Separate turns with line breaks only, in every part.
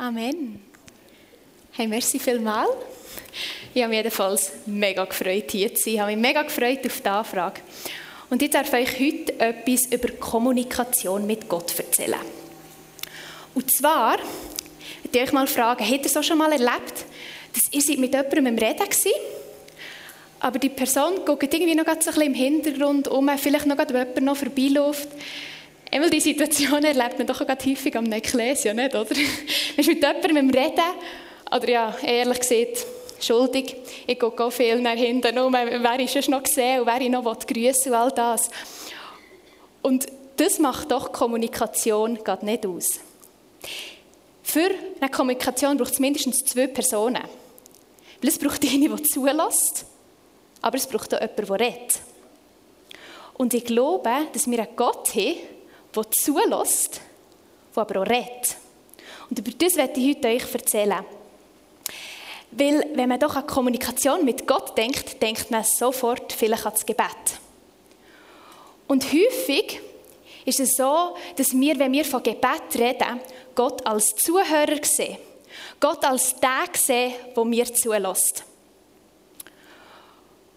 Amen. Hey, merci vielmals. Ich habe mich jedenfalls mega gefreut, hier zu sein. Ich habe mich mega gefreut auf die Anfrage. Und ich darf euch heute etwas über Kommunikation mit Gott erzählen. Und zwar, ich euch mal fragen, habt ihr so schon mal erlebt, dass ihr mit jemandem im Reden war, aber die Person guckt irgendwie noch so ein bisschen im Hintergrund um, vielleicht noch jemand noch vorbeiläuft. Einmal die Situation erlebt man doch auch häufig am Ekklesia, nicht, oder? Man ist mit jemandem Reden, oder ja, ehrlich gesagt, schuldig. Ich gehe viel nach hinten um, wer ist schon noch gesehen und wer ich noch grüßen und all das. Und das macht doch Kommunikation gerade nicht aus. Für eine Kommunikation braucht es mindestens zwei Personen. Weil es braucht eine, die zulässt, aber es braucht auch jemanden, der redet. Und ich glaube, dass wir einen Gott haben, der zulässt, der aber auch redet. Und über das werde ich heute euch erzählen. Weil, wenn man doch an Kommunikation mit Gott denkt, denkt man sofort vielleicht an das Gebet. Und häufig ist es so, dass wir, wenn wir von Gebet reden, Gott als Zuhörer sehen. Gott als der sehen, der mir zulässt.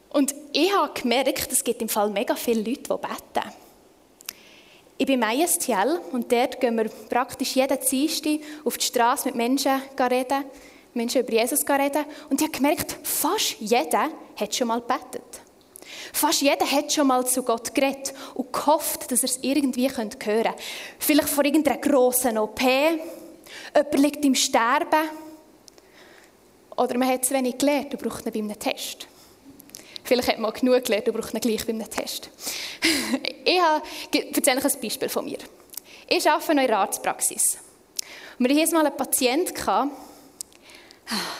Und ich habe gemerkt, es gibt im Fall mega viele Leute, die beten. Ich bin im ISTL und dort gehen wir praktisch jeden Dienstag auf die Straße mit Menschen reden, Menschen über Jesus reden. Und ich habe gemerkt, fast jeder hat schon mal gebetet. Fast jeder hat schon mal zu Gott geredet und gehofft, dass er es irgendwie hören könnte. Vielleicht vor irgendeiner grossen OP, jemand liegt im Sterben oder man hat zu wenig gelernt und braucht ihn bei einem Test. Vielleicht hat man genug gelernt und braucht ihn gleich bei einem Test. ich habe, erzähle euch ein Beispiel von mir. Ich arbeite in einer Arztpraxis. wir hatten mal einen Patienten, Ah,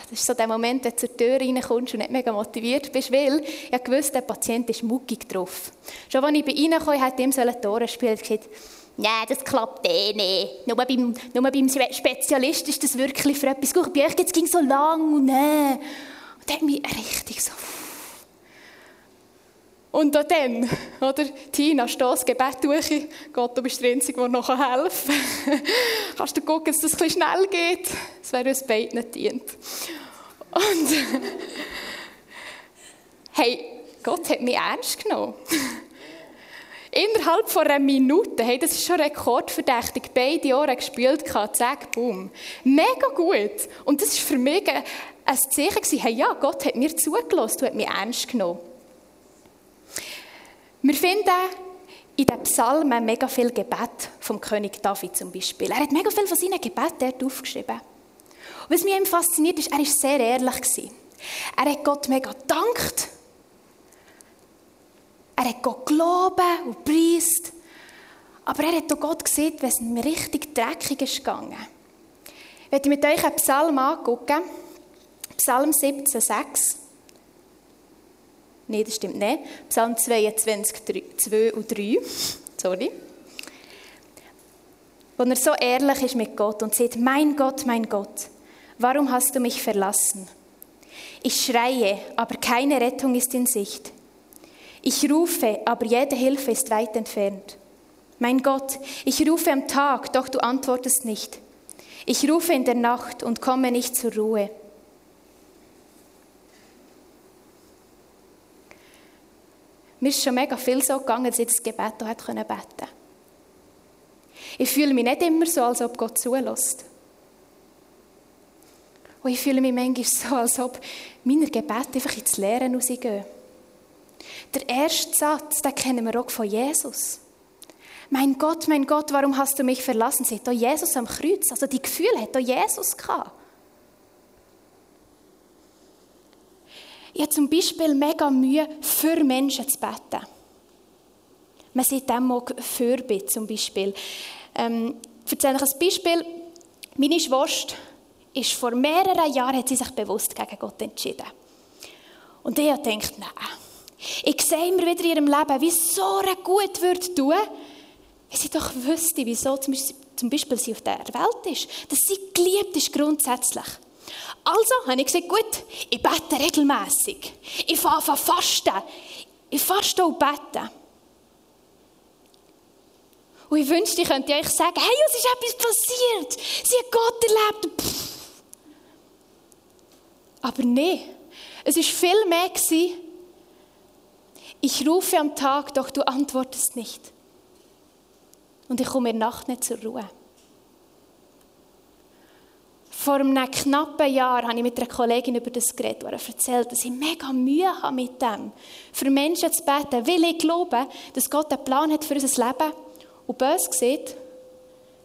das ist so der Moment, wenn du zur Tür reinkommst und nicht mega motiviert bist, weil ich wusste, der Patient ist muckig drauf. Schon als ich bei ihm kam, hat ihm die Tore gespielt und gesagt, Nein, das klappt eh nicht. Nur beim, nur beim Spezialist ist das wirklich für etwas gut. Bei euch geht es so lang und nee. Und der hat mich richtig so... Und auch dann, oder? Tina, stehst Gebet durch. Gott, du bist der Einzige, der noch helfen kann. Kannst du gucken, dass das bisschen schnell geht? Das wäre uns beiden nicht dient. Und, hey, Gott hat mich ernst genommen. Innerhalb von einer Minute, hey, das ist schon rekordverdächtig, beide Ohren gespielt, zack, boom. Mega gut. Und das war für mich ein Zeichen, hey, ja, Gott hat mir zugelassen, du hast mich ernst genommen. Wir finden in den Psalmen mega viel Gebet vom König David zum Beispiel. Er hat mega viel von seinen Gebeten dort aufgeschrieben. Und was mich fasziniert ist, er war sehr ehrlich. Er hat Gott mega gedankt. Er hat Gott gelobt und preist. Aber er hat auch Gott gesehen, wenn es ihm richtig dreckig ist gegangen. Ich werde mit euch einen Psalm angucken. Psalm 17, 6. Nein, das stimmt nicht. Psalm 22, 2 und 3. Sorry. Wo er so ehrlich ist mit Gott und sagt, mein Gott, mein Gott, warum hast du mich verlassen? Ich schreie, aber keine Rettung ist in Sicht. Ich rufe, aber jede Hilfe ist weit entfernt. Mein Gott, ich rufe am Tag, doch du antwortest nicht. Ich rufe in der Nacht und komme nicht zur Ruhe. Mir ist schon mega viel so gegangen, dass ich das Gebet hier beten konnte. Ich fühle mich nicht immer so, als ob Gott zulässt. Und ich fühle mich manchmal so, als ob meine Gebete einfach ins Leere rausgehen. Der erste Satz, den kennen wir auch von Jesus. Mein Gott, mein Gott, warum hast du mich verlassen? Sie hat Jesus am Kreuz. Also die Gefühle hat auch Jesus gehabt. Ich habe zum Beispiel mega Mühe, für Menschen zu beten. Man sieht dem auch Fürbitte zum Beispiel. Ähm, ich erzähle euch ein Beispiel. Meine Schwester ist vor mehreren Jahren hat sie sich bewusst gegen Gott entschieden. Und ich habe gedacht, nein, ich sehe immer wieder in ihrem Leben, wie es so gut würde tun, wenn sie doch wüsste, wieso zum Beispiel sie auf der Welt ist. Dass sie geliebt ist grundsätzlich. Also habe ich gesagt, gut, ich bete regelmäßig. Ich fange an fasten. Ich faste und bete. Und ich wünschte, ich könnte euch sagen, hey, es ist etwas passiert. Sie hat Gott erlebt. Pff. Aber nein, es war viel mehr. Ich rufe am Tag, doch du antwortest nicht. Und ich komme in der Nacht nicht zur Ruhe. Vor einem knappen Jahr habe ich mit einer Kollegin über das geredet, die erzählt, dass ich mega Mühe habe mit dem, für Menschen zu beten, weil ich glaube, dass Gott einen Plan hat für unser Leben und bös sieht,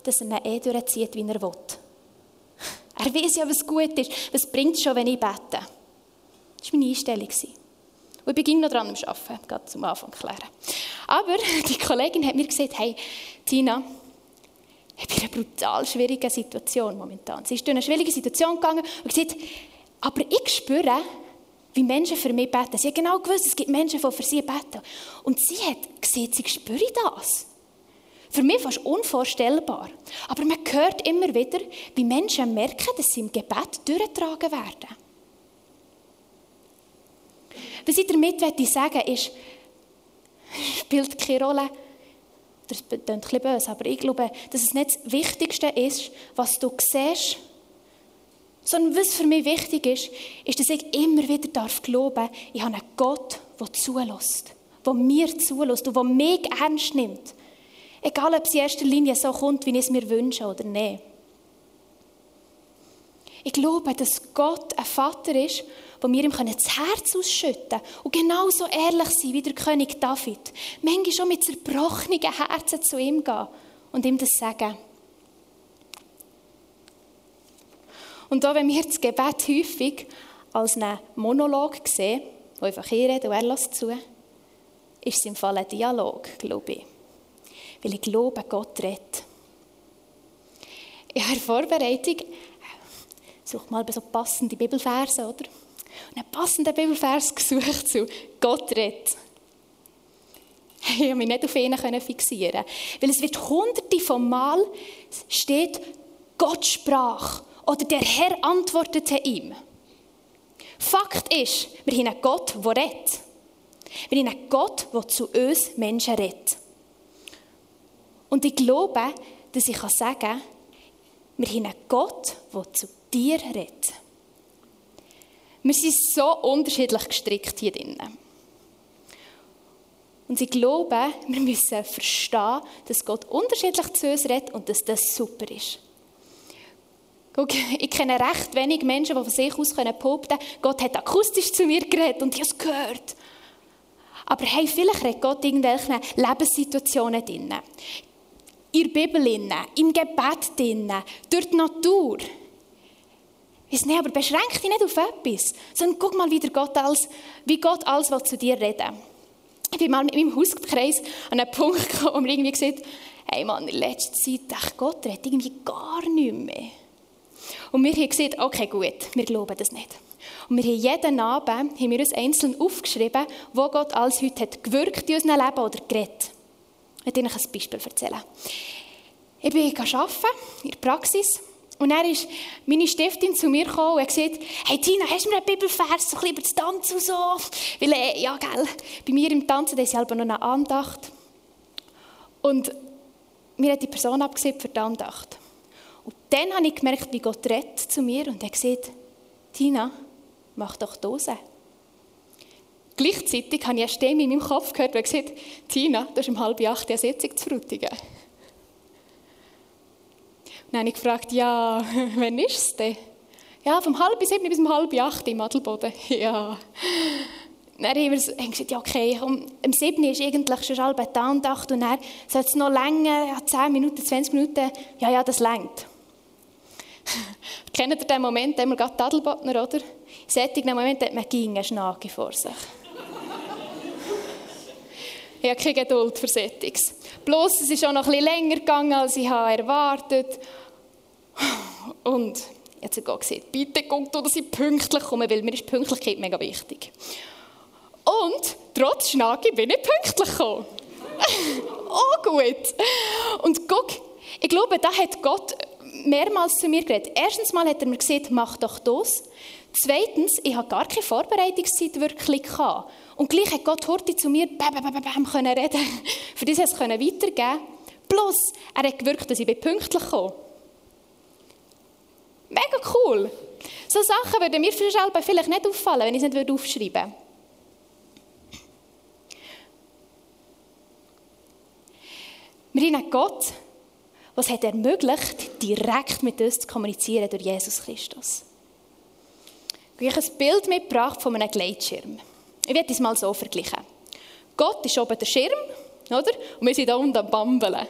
dass er ihn eh durchzieht, wie er will. Er weiß ja, was gut ist. Was bringt es schon, wenn ich bete? Das war meine Einstellung. Und ich beginne noch dran am Arbeiten, gerade zum Anfang klären. Aber die Kollegin hat mir gesagt, hey, Tina, in einer brutal schwierigen Situation momentan. Sie ist durch eine schwierige Situation gegangen und gesagt, aber ich spüre, wie Menschen für mich beten. Sie hat genau gewusst, es gibt Menschen, die für sie beten. Und sie hat gesehen, sie spüre das. Für mich fast unvorstellbar. Aber man hört immer wieder, wie Menschen merken, dass sie im Gebet durchgetragen werden. Was ich damit sagen möchte, ist, spielt keine Rolle, das klingt ein böse, aber ich glaube, dass es nicht das Wichtigste ist, was du siehst, sondern was für mich wichtig ist, ist, dass ich immer wieder darf glauben, ich habe einen Gott, der zulässt, der mir zulässt und der mich ernst nimmt. Egal, ob es in erster Linie so kommt, wie ich es mir wünsche oder nicht. Ich glaube, dass Gott ein Vater ist, wo wir ihm das Herz ausschütten können und genauso ehrlich sein wie der König David. Manchmal schon mit zerbrochenen Herzen zu ihm gehen und ihm das sagen. Und da, wenn wir das Gebet häufig als einen Monolog sehen, wo einfach ich rede und er lässt zu, ist es im Fall ein Dialog, glaube ich. Weil ich glaube, Gott redet. In der Vorbereitung suche mal so passende Bibelverse, oder? Und einen passenden Bibelvers gesucht zu Gott redet. Ich konnte mich nicht auf ihn fixieren. Weil es wird hunderte von Mal steht, Gott sprach oder der Herr antwortete ihm. Fakt ist, wir haben einen Gott, der redet. Wir haben einen Gott, der zu uns Menschen redet. Und ich glaube, dass ich sagen kann, wir haben einen Gott, der zu dir redet. Wir sind so unterschiedlich gestrickt hier drinnen. Und ich glaube, wir müssen verstehen, dass Gott unterschiedlich zu uns redet und dass das super ist. Ich kenne recht wenig Menschen, die von sich aus behaupten können, Gott hat akustisch zu mir geredet und ich habe es gehört. Aber hey, vielleicht redet Gott in irgendwelchen Lebenssituationen drin. In der Bibel, im Gebet, drin, durch die Natur. Weiss nicht, aber beschränk dich nicht auf etwas, sondern guck mal, wie, Gott alles, wie Gott alles zu dir reden Ich bin mal mit meinem Hauskreis an einen Punkt gekommen, wo mir irgendwie gesagt hey Mann, in letzter Zeit, ach Gott redet irgendwie gar nicht mehr. Und wir haben gesagt, okay, gut, wir glauben das nicht. Und wir haben jeden Abend haben wir uns einzeln aufgeschrieben, wo Gott alles heute hat gewirkt in unserem Leben oder geredet. Ich werde Ihnen ein Beispiel erzählen. Ich bin arbeiten in der Praxis und dann ist meine Stiftin zu mir gekommen und hat gesagt, hey Tina, hast du mir einen Bibelvers so ein über das Tanzen und so? Weil, äh, ja, gell, bei mir im Tanzen, da ist selber noch eine Andacht. Und mir hat die Person abgesehen für die Andacht. Und dann habe ich gemerkt, wie Gott redet zu mir und er gesagt, Tina, mach doch Dose. Gleichzeitig habe ich eine Stimme in meinem Kopf gehört, die gesagt Tina, du hast um halb acht eine Sitzung zu frutigen. Dann habe ich gefragt, ja, wann ist es denn? Ja, vom halb sieben bis um halb acht im Adelboden. Ja. Dann haben wir gesagt, ja, okay, um, um sieben ist eigentlich schon halb die Andacht und dann soll es noch länger, ja, 10 Minuten, 20 Minuten, ja, ja, das längt. Kennt ihr den Moment, den wir gerade Adelbodner, oder? In solchen Moment hat man ging Schnake vor sich. Ich habe keine Geduld für Settings. Bloß, es ist auch noch bisschen länger gegangen, als ich erwartet habe. Und jetzt hat Gott gesagt, bitte du, dass ich pünktlich komme, weil mir ist Pünktlichkeit mega wichtig. Und trotz Schnagi bin ich pünktlich gekommen. oh gut. Und guck, ich glaube, da hat Gott mehrmals zu mir geredet. Erstens mal hat er mir gesagt, mach doch das. Zweitens, ich hatte gar keine Vorbereitungszeit wirklich Und gleich hat Gott heute zu mir bam, bam, bam, bam, können reden. Für das es weitergeben. Plus, er hat gewirkt, dass ich pünktlich komme. Mega cool. So Sachen würden mir vielleicht nicht auffallen, wenn ich es nicht aufschreiben würde. Wir haben Gott, was hat ermöglicht, direkt mit uns zu kommunizieren durch Jesus Christus. Ich habe ein Bild mitgebracht von einem Gleitschirm. Ich werde es mal so vergleichen. Gott ist oben der Schirm, oder? Und wir sind da unten am Bambeln.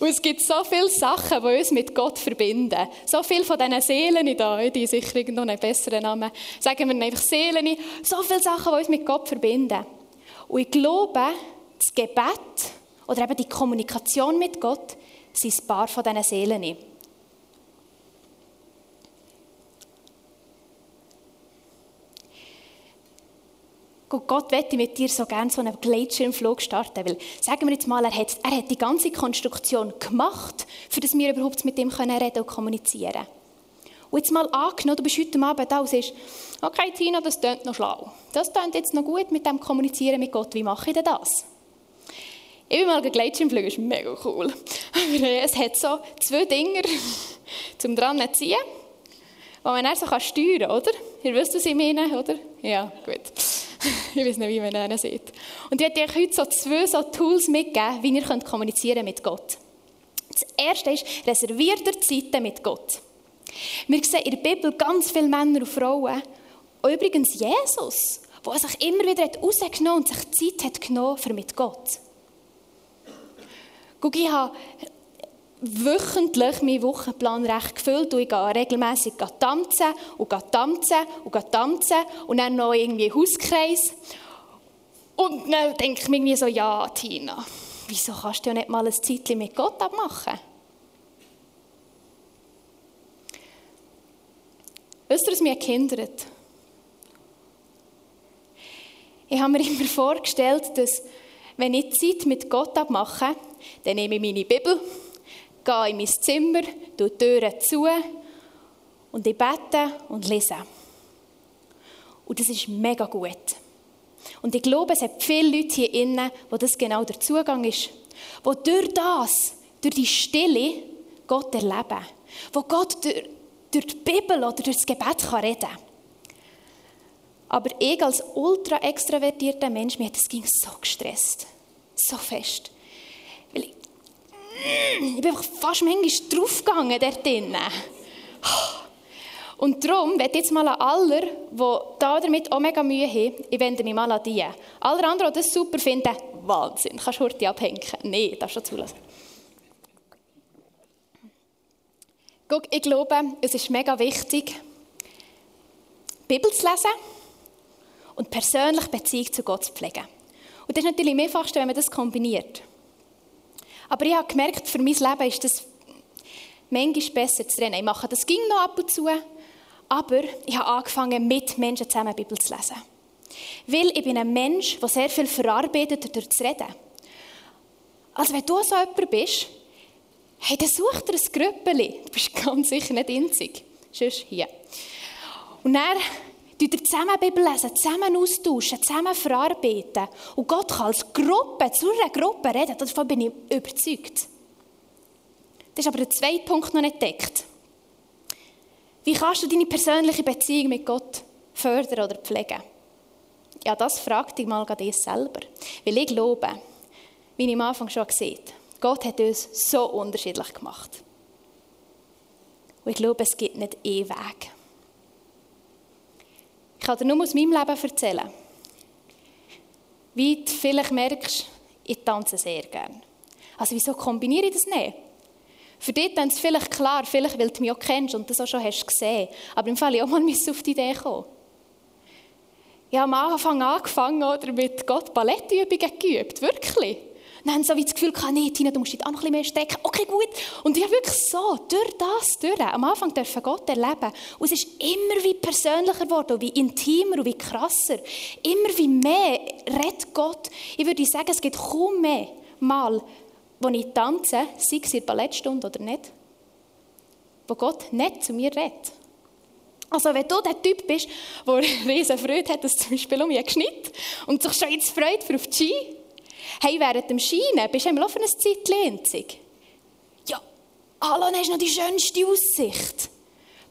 Und es gibt so viele Sachen, die uns mit Gott verbinden. So viele von diesen Seelen da, die sicher irgendwo einen besseren Namen, sagen wir einfach Seelen, so viele Sachen, die uns mit Gott verbinden. Und ich glaube, das Gebet oder eben die Kommunikation mit Gott sind ein paar von diesen Seelen. Gott möchte mit dir so gerne so einen Gleitschirmflug starten, weil, sagen wir jetzt mal, er hat, er hat die ganze Konstruktion gemacht, für dass wir überhaupt mit ihm können reden und kommunizieren Und jetzt mal angenommen, du bist heute Abend da und sagst, okay Tina, das klingt noch schlau. Das klingt jetzt noch gut mit dem Kommunizieren mit Gott. Wie mache ich denn das? Ich bin mal Gleitschirmflüge, das ist mega cool. Aber es hat so zwei Dinger zum dran zu ziehen, die man dann so steuern kann, oder? Ihr wisst, was ich meine, oder? Ja, gut. ich weiß nicht, wie man ihn sieht. Und ich werde euch heute so zwei so Tools mitgeben, wie ihr könnt kommunizieren mit Gott. Das erste ist, reserviert ihr Zeiten mit Gott. Wir sehen in der Bibel ganz viele Männer und Frauen, und übrigens Jesus, der sich immer wieder rausgenommen und sich Zeit hat genommen für mit Gott. Guck, ich habe wöchentlich meinen Wochenplan recht gefüllt und ich gehe regelmässig tanzen und tanzen und tanzen und dann noch irgendwie Hauskreis. Und dann denke ich mir irgendwie so, ja, Tina, wieso kannst du ja nicht mal ein Zeitchen mit Gott abmachen? Wisst ihr, was mich gehindert? Ich habe mir immer vorgestellt, dass wenn ich Zeit mit Gott abmache, dann nehme ich meine Bibel, gehe in mein Zimmer, tue die Türen zu und ich bete und lese. Und das ist mega gut. Und ich glaube, es hat viele Leute hier innen, wo das genau der Zugang ist. Wo durch das, durch die Stille, Gott erleben. Wo Gott durch, durch die Bibel oder durch das Gebet kann reden kann. Aber ich als ultra extravertierter Mensch, mir hat das ging so gestresst. So fest. Weil ich, ich bin fast manchmal draufgegangen dort drinnen. Und darum werde jetzt mal an alle, die da damit auch mega Mühe haben, ich wende mich mal an die. Alle anderen, die das super finden, Wahnsinn, kannst du heute abhängen. Nein, darfst du zulassen. Guck, ich glaube, es ist mega wichtig, die Bibel zu lesen und persönlich Beziehung zu Gott zu pflegen. Und das ist natürlich am einfachsten, wenn man das kombiniert. Aber ich habe gemerkt, für mein Leben ist das manchmal besser zu trennen. Ich mache das ging noch ab und zu, aber ich habe angefangen, mit Menschen zusammen Bibel zu lesen. Weil ich bin ein Mensch, der sehr viel verarbeitet durch das Reden. Also wenn du so jemand bist, hey, dann such dir ein Grüppeli. Du bist ganz sicher nicht einzig. Sonst hier. Und dann die zusammen Bibel lesen, zusammen austauschen, zusammen verarbeiten. Und Gott kann als Gruppe, zu einer Gruppe reden, davon bin ich überzeugt. Das ist aber der zweite Punkt noch nicht entdeckt. Wie kannst du deine persönliche Beziehung mit Gott fördern oder pflegen? Ja, das frag dich mal dich selber. Weil ich glaube, wie ich am Anfang schon gesagt Gott hat uns so unterschiedlich gemacht. Und ich glaube, es gibt nicht einen Weg. Ich kann dir nur aus meinem Leben erzählen. Wie du vielleicht merkst, ich tanze sehr gerne. Also wieso kombiniere ich das nicht? Für dich ist es vielleicht klar, vielleicht weil du mich auch kennst und das auch schon hast gesehen. Aber im Fall ich auch mal auf die Idee kommen. Ich habe am Anfang angefangen oder mit Gott Ballettübungen geübt, wirklich dann sie so wie das Gefühl gehabt, nee, Tina, du musst dich auch noch ein bisschen mehr strecken. Okay, gut. Und ich habe wirklich so, durch das, durch, am Anfang dürfen Gott erleben. Und es ist immer wie persönlicher geworden, wie intimer und wie krasser. Immer wie mehr redet Gott. Ich würde sagen, es gibt kaum mehr Mal, wo ich tanze, sei es in der Ballettstunde oder nicht, wo Gott nicht zu mir redet. Also wenn du der Typ bist, der riesen Freude hat, dass zum Beispiel um mich geschnitten und sich schon jetzt freut für auf die Ski, Hey, während dem Scheinen bist du einmal auf eine Zeit einzig. Ja, hallo, dann hast noch die schönste Aussicht.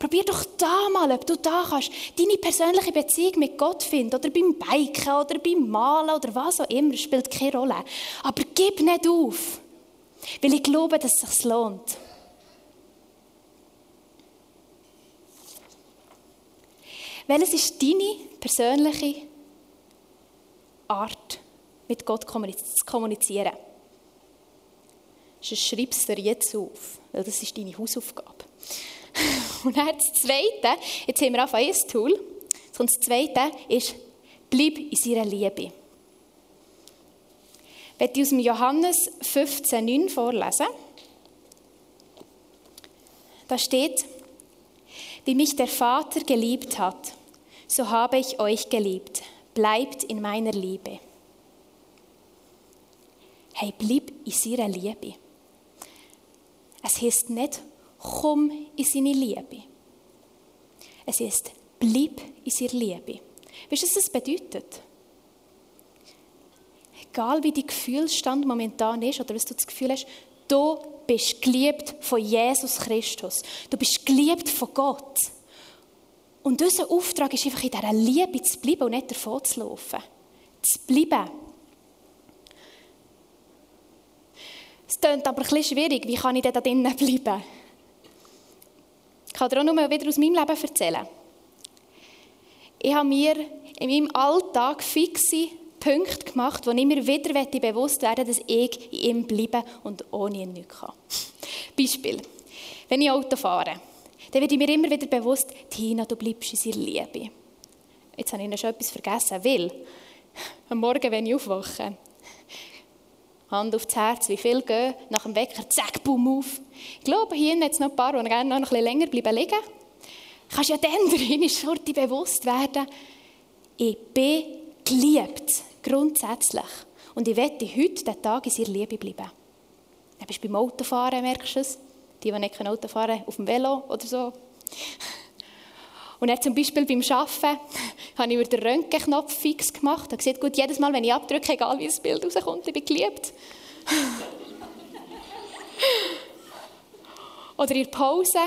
Probier doch da mal, ob du da kannst deine persönliche Beziehung mit Gott finden. Oder beim Biken oder beim Malen oder was auch immer. Spielt keine Rolle. Aber gib nicht auf. Weil ich glaube, dass es sich lohnt. Welches ist deine persönliche Art, mit Gott zu kommunizieren? Sonst schreib es dir jetzt auf, weil das ist deine Hausaufgabe. Und dann das Zweite, jetzt haben wir auch ein Tool, und das Zweite ist, bleib in seiner Liebe. Ich werde aus dem Johannes 15,9 vorlesen. Da steht, wie mich der Vater geliebt hat, so habe ich euch geliebt. Bleibt in meiner Liebe. Hey, bleib in seiner Liebe. Es heißt nicht, komm in seine Liebe. Es heißt, bleib in seiner Liebe. Weißt du, was das bedeutet? Egal wie dein Gefühlsstand momentan ist oder was du das Gefühl hast, du bist geliebt von Jesus Christus. Du bist geliebt von Gott. Und unser Auftrag ist einfach in dieser Liebe zu bleiben und nicht davon zu laufen. Zu bleiben. Es klingt aber bisschen schwierig. Wie kann ich denn da drinnen bleiben? Ich kann dir auch nur wieder aus meinem Leben erzählen. Ich habe mir in meinem Alltag fixe Punkte gemacht, wo ich mir wieder bewusst werden dass ich in ihm bleibe und ohne ihn nichts kann. Beispiel. Wenn ich Auto fahre, dann werde ich mir immer wieder bewusst, Tina, du bleibst in seiner Liebe. Jetzt habe ich noch schon etwas vergessen, weil am Morgen, wenn ich aufwache, Hand aufs Herz, wie viel gehen, nach dem Wecker, zack, boom, auf. Ich glaube, hier hat es noch ein paar, die gerne noch ein bisschen länger bleiben liegen. Kannst ja dann drin Schurte bewusst werden, ich bin geliebt, grundsätzlich. Und ich werde heute den Tag in seiner Liebe bleiben. Dann bist du beim Autofahren, merkst du es? Die, die nicht Auto fahren können, auf dem Velo oder so. Und dann zum Beispiel beim Arbeiten habe ich über den Röntgenknopf fix gemacht. Da sieht gut, jedes Mal, wenn ich abdrücke, egal wie das Bild rauskommt, ich bin geliebt. Oder in der Pause,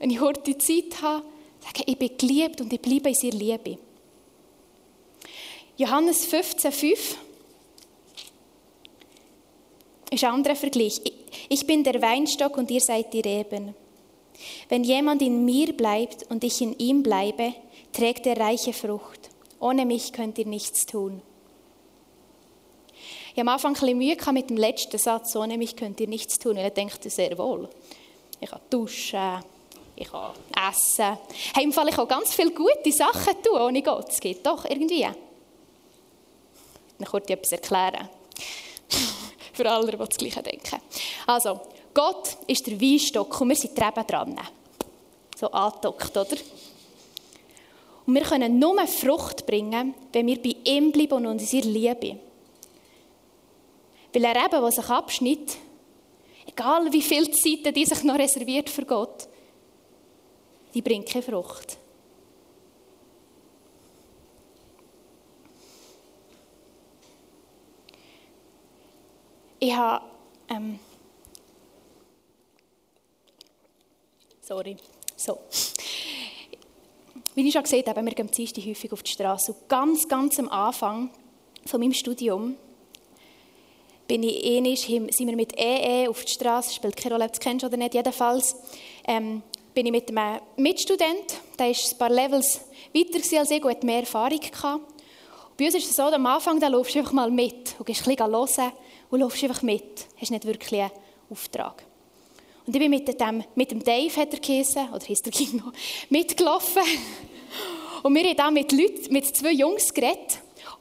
wenn ich heute Zeit habe, sage ich, ich bin geliebt und ich bleibe in seiner Liebe. Johannes 15,5 ist ein anderer Vergleich. Ich bin der Weinstock und ihr seid die Reben. Wenn jemand in mir bleibt und ich in ihm bleibe, trägt er reiche Frucht. Ohne mich könnt ihr nichts tun. Ich habe am Anfang ein bisschen Mühe mit dem letzten Satz, ohne mich könnt ihr nichts tun. Und ich denke sehr wohl. Ich kann duschen, ich kann essen. Hey, Im Fall, ich kann ganz viele gute Sachen tun ohne Gott. Es geht doch irgendwie. Dann kurz etwas erklären. Für alle, die das Gleiche denken. Also, Gott ist der Weinstock und wir sind dran. So angedockt, oder? Und wir können nur Frucht bringen, wenn wir bei ihm bleiben und uns in seiner Liebe. Weil er eben, der sich abschnitt, egal wie viele Zeiten die sich noch reserviert für Gott, die bringt keine Frucht. Ich habe ähm, Sorry. So. Wie ich schon gesagt habe, wir gehen Dienstag häufig auf die Straße. Und ganz, ganz am Anfang von meinem Studium bin ich ähnlich, sind wir mit EE e auf die Straße, spielt keine Rolle, ob du es kennst oder nicht, jedenfalls ähm, bin ich mit einem Mitstudent, der ist ein paar Levels weiter als ich und hat mehr Erfahrung gehabt. Und bei uns ist es so, am Anfang da laufst du einfach mal mit und gehst ein bisschen hören und laufst einfach mit. Hast nicht wirklich einen Auftrag. Und ich bin mit dem, mit dem Dave, hat er geheißen, oder hieß der Kino, mitgelaufen. Und wir haben da mit Leuten, mit zwei Jungs geredet.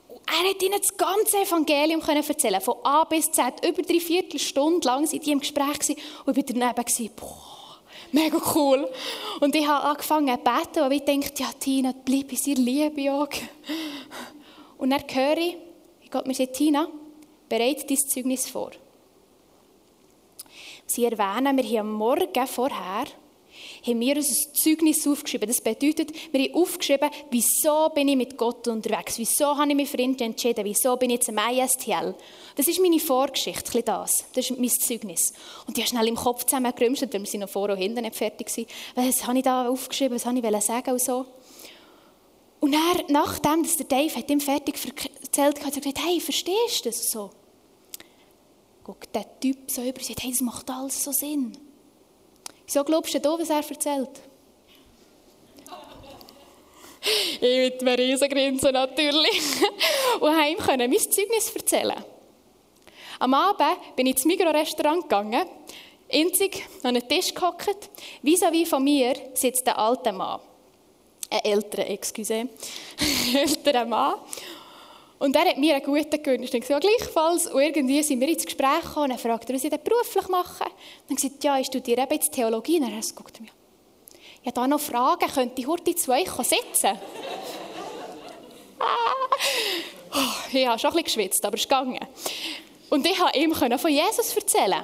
Und er hat ihnen das ganze Evangelium erzählen Von A bis Z. Über drei Viertelstunde lang waren die im Gespräch und ich war daneben. Boah, mega cool. Und ich habe angefangen zu beten und ich dachte, ja, Tina, bleib in seiner Liebe. Und dann höre ich, Gott mir sagt, Tina, bereite dein Zeugnis vor. Sie erwähnen, wir haben am Morgen vorher haben wir uns ein Zeugnis aufgeschrieben. Das bedeutet, wir haben aufgeschrieben, wieso bin ich mit Gott unterwegs, wieso habe ich mich für ihn entschieden, wieso bin ich jetzt im ISTL. Das ist meine Vorgeschichte, das. Das ist mein Zeugnis. Und die habe schnell im Kopf zusammengerümpft, weil wir noch vor und hinten nicht fertig waren. Was habe ich da aufgeschrieben, was wollte ich sagen und so. Und er, nachdem dass der Dave hat ihm fertig erzählt hat, er gesagt, hey, verstehst du das so? Guckt der Typ so über sagt, hey, das macht alles so Sinn. Wieso glaubst du was er erzählt? ich mit einem riesen Grinsen natürlich. Und ihm können mein Zeugnis erzählen. Am Abend bin ich ins Migros-Restaurant gegangen, einzig an einen Tisch gehockt. Vis-à-vis von mir sitzt der alte Mann. Ein älterer, excuse. älterer Mann. Und er hat mir einen guten gewünscht. Und gesagt, gleichfalls. Und irgendwie sind wir ins Gespräch gekommen und er fragte, was ich denn beruflich mache. Dann gesagt, ja, ich studiere eben jetzt Theologie. Und er hat geguckt mir Ich habe da noch Fragen, könnte ich heute zu euch sitzen? oh, ich habe schon ein bisschen geschwitzt, aber es ist gegangen. Und ich konnte ihm von Jesus erzählen.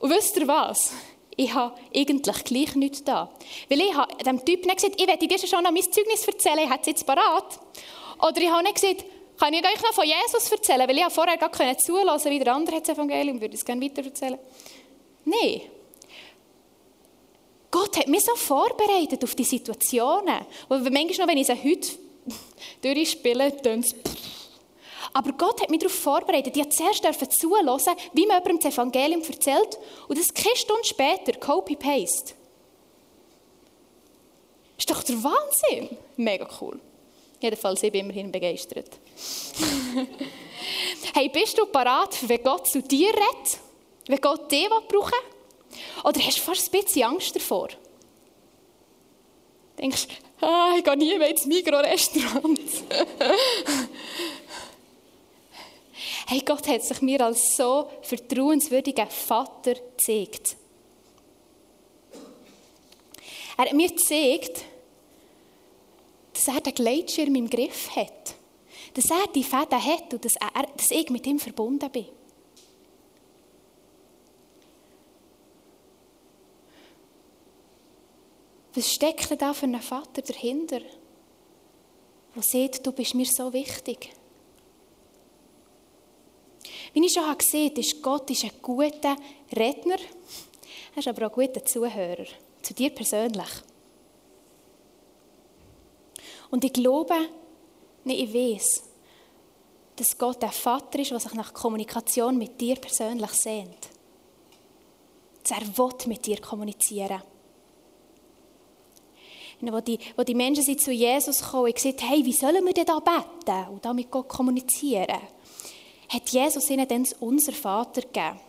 Und wisst ihr was? ich habe eigentlich gleich nichts da. Weil ich habe dem Typ nicht gesagt, ich werde dir schon noch mein Zeugnis erzählen, ich habe es jetzt parat. Oder ich habe nicht gesagt, kann ich euch noch von Jesus erzählen, weil ich habe vorher gar nicht zulassen, wie der andere das Evangelium, würde es gerne weiter erzählen. Nein. Gott hat mich so vorbereitet auf die Situationen. Und manchmal noch, wenn ich sie heute durchspiele, dann aber Gott hat mich darauf vorbereitet. Ich durfte zuerst zuhören, wie man jemandem das Evangelium erzählt. Und das keine Stunde später, Copy-Paste. Ist doch der Wahnsinn. Mega cool. Jedenfalls, ich bin immerhin begeistert. hey, bist du parat, wenn Gott zu dir redet? Wenn Gott dich brauchen will? Oder hast du fast ein bisschen Angst davor? Denkst du, ah, ich gehe nie mehr ins Mikro-Restaurant. hey, Gott hat sich mir als so vertrauenswürdiger Vater gezeigt. Er hat mir gezeigt, dass er den Gleitschirm im Griff hat. Dass er die Fäden hat und dass, er, dass ich mit ihm verbunden bin. Was steckt da für einen Vater dahinter, der sieht, du bist mir so wichtig? Wie ich schon gesehen habe, ist Gott ein guter Redner, er ist aber auch ein guter Zuhörer, zu dir persönlich. Und ich glaube, nee, ich weiß, dass Gott ein Vater ist, der sich nach Kommunikation mit dir persönlich sehnt. Dass er will mit dir kommunizieren. Und wo die, wo die Menschen sind zu Jesus gekommen und gesagt hey, wie sollen wir denn da beten und da mit Gott kommunizieren? hat Jesus ihnen dann unser Vater gegeben.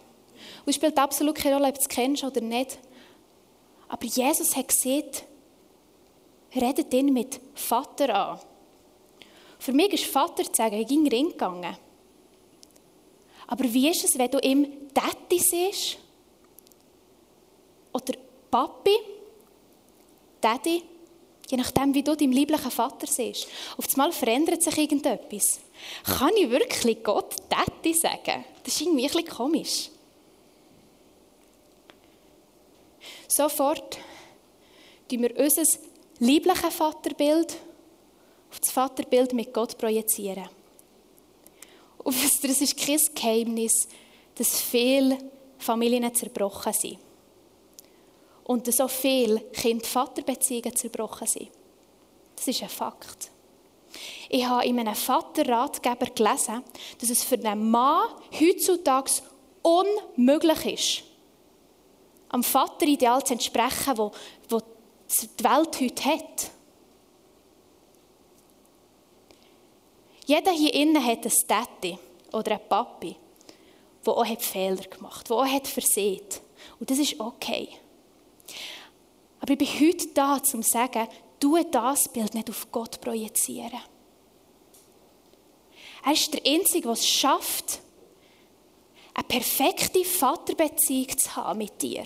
Und es spielt absolut keine Rolle, ob du es kennst oder nicht. Aber Jesus hat gesagt, redet ihn mit Vater an. Für mich ist Vater zu sagen, ich ging Ring gegangen. Aber wie ist es, wenn du ihm Daddy siehst? Oder Papi? Daddy? Je nachdem, wie du deinen lieblichen Vater siehst. Auf einmal verändert sich irgendetwas. Kann ich wirklich Gott Daddy sagen? Das ist irgendwie ein bisschen komisch. Sofort tun wir unser liebliches Vaterbild auf das Vaterbild mit Gott projizieren. Und das ist kein Geheimnis, dass viele Familien zerbrochen sind. Und dass so viele Kind-Vater-Beziehungen zerbrochen sind. Das ist ein Fakt. Ich habe in einem Vaterratgeber gelesen, dass es für einen Mann heutzutage unmöglich ist, am Vaterideal zu entsprechen, wo, wo die Welt heute hat. Jeder hier innen hat einen Daddy oder einen Papi, der auch Fehler gemacht hat, der auch versehen Und das ist okay. Aber ich bin heute da, um zu sagen, du das Bild nicht auf Gott projizieren. Er ist der Einzige, der es schafft, eine perfekte Vaterbeziehung zu haben mit dir.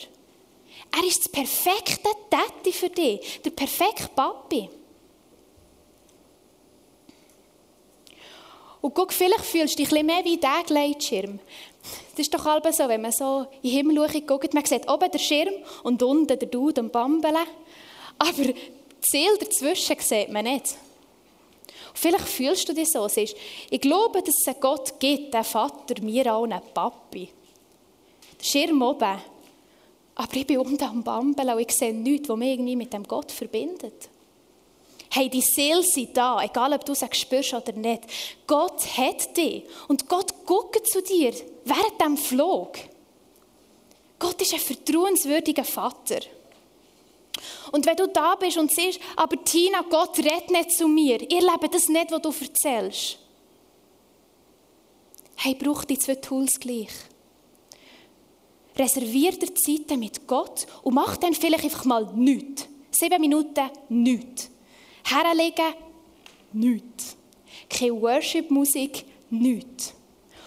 Er ist das perfekte Daddy für dich, der perfekte Papi. Und guck, vielleicht fühlst du dich ein mehr wie dieser Gleitschirm. Das ist doch halb so, wenn man so in den Himmel schaut, man sieht oben den Schirm und unten der Dude am Bambeln. Aber das Ziel dazwischen sieht man nicht. Und vielleicht fühlst du dich so. Siehst, ich glaube, dass es einen Gott gibt, der Vater, mir auch einen Papi. Der Schirm oben. Aber ich bin unten am Bambeln und ich sehe nichts, was mich irgendwie mit dem Gott verbindet. Hey, die Seele sind da, egal ob du es spürst oder nicht. Gott hat dich und Gott guckt zu dir während dem Flug. Gott ist ein vertrauenswürdiger Vater. Und wenn du da bist und siehst, aber Tina, Gott redet nicht zu mir, ich erlebe das nicht, was du erzählst. Hey, brauch die zwei Tools gleich. Reservier dir Zeiten mit Gott und mach dann vielleicht einfach mal nichts. Sieben Minuten nichts. Herlegen, nichts. Keine Worship-Musik, nichts.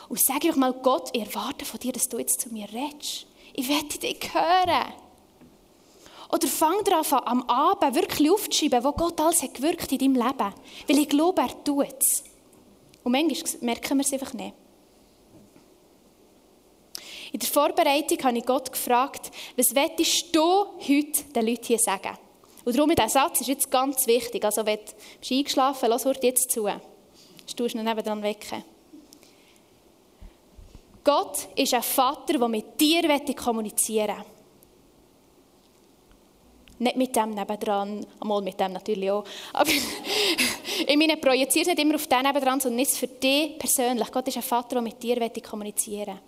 Und sag doch mal, Gott, ich erwarte von dir, dass du jetzt zu mir redest. Ich werde dich hören. Oder fang darauf an, am Abend wirklich aufzuschreiben, wo Gott alles hat gewirkt in deinem Leben. Weil ich glaube, er tut es. Und manchmal merken wir es einfach nicht. In der Vorbereitung habe ich Gott gefragt, was willst du heute den Leuten hier sagen? Und darum, dieser Satz ist jetzt ganz wichtig. Also, wenn du eingeschlafen bist, lass jetzt zu. Du ihn nebenan wecken. Gott ist ein Vater, der mit dir kommunizieren will. Nicht mit dem nebendran, einmal mit dem natürlich auch. Aber ich meine, projiziere es nicht immer auf den nebendran, sondern nicht für dich persönlich. Gott ist ein Vater, der mit dir kommunizieren will.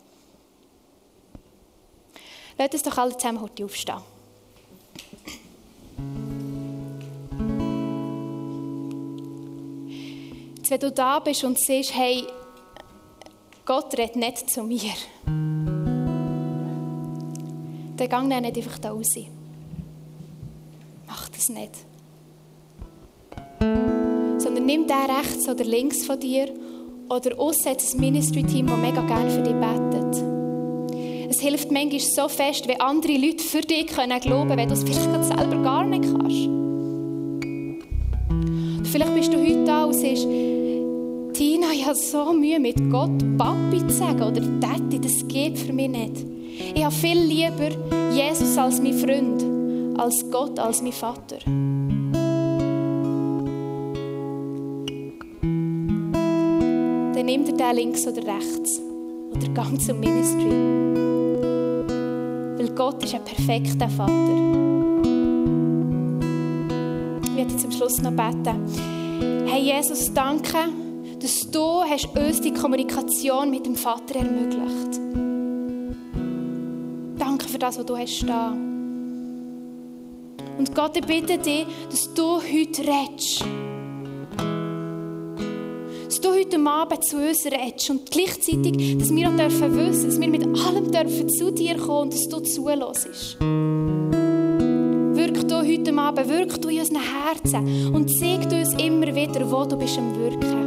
Lass uns doch alle zusammen heute aufstehen. Jetzt, wenn du da bist und siehst, hey, Gott redet nicht zu mir, dann dann nicht einfach da raus. Mach das nicht. Sondern nimm den rechts oder links von dir oder aussetzt das Ministry-Team, das mega gerne für dich betet. Hilft manchmal so fest, wenn andere Leute für dich können glauben können, wenn du es vielleicht selber gar nicht kannst. vielleicht bist du heute da und sagst, Tina, ich habe so Mühe mit Gott Papi zu sagen oder Daddy, das geht für mich nicht. Ich habe viel lieber Jesus als mein Freund, als Gott als mein Vater. Dann nimm dir den links oder rechts oder gang zum Ministry. Gott ist ein perfekter Vater. Ich werde zum Schluss noch beten. Hey Jesus, danke, dass du hast uns die Kommunikation mit dem Vater ermöglicht. Danke für das, was du hast da. Und Gott, ich bitte dich, dass du heute redest heute Abend zu uns redest und gleichzeitig, dass wir auch dürfen wissen, dass wir mit allem dürfen zu dir kommen und dass du zulässt. Wirk du heute Abend, wirk du in unseren Herzen und zeig uns immer wieder, wo du bist am Wirken.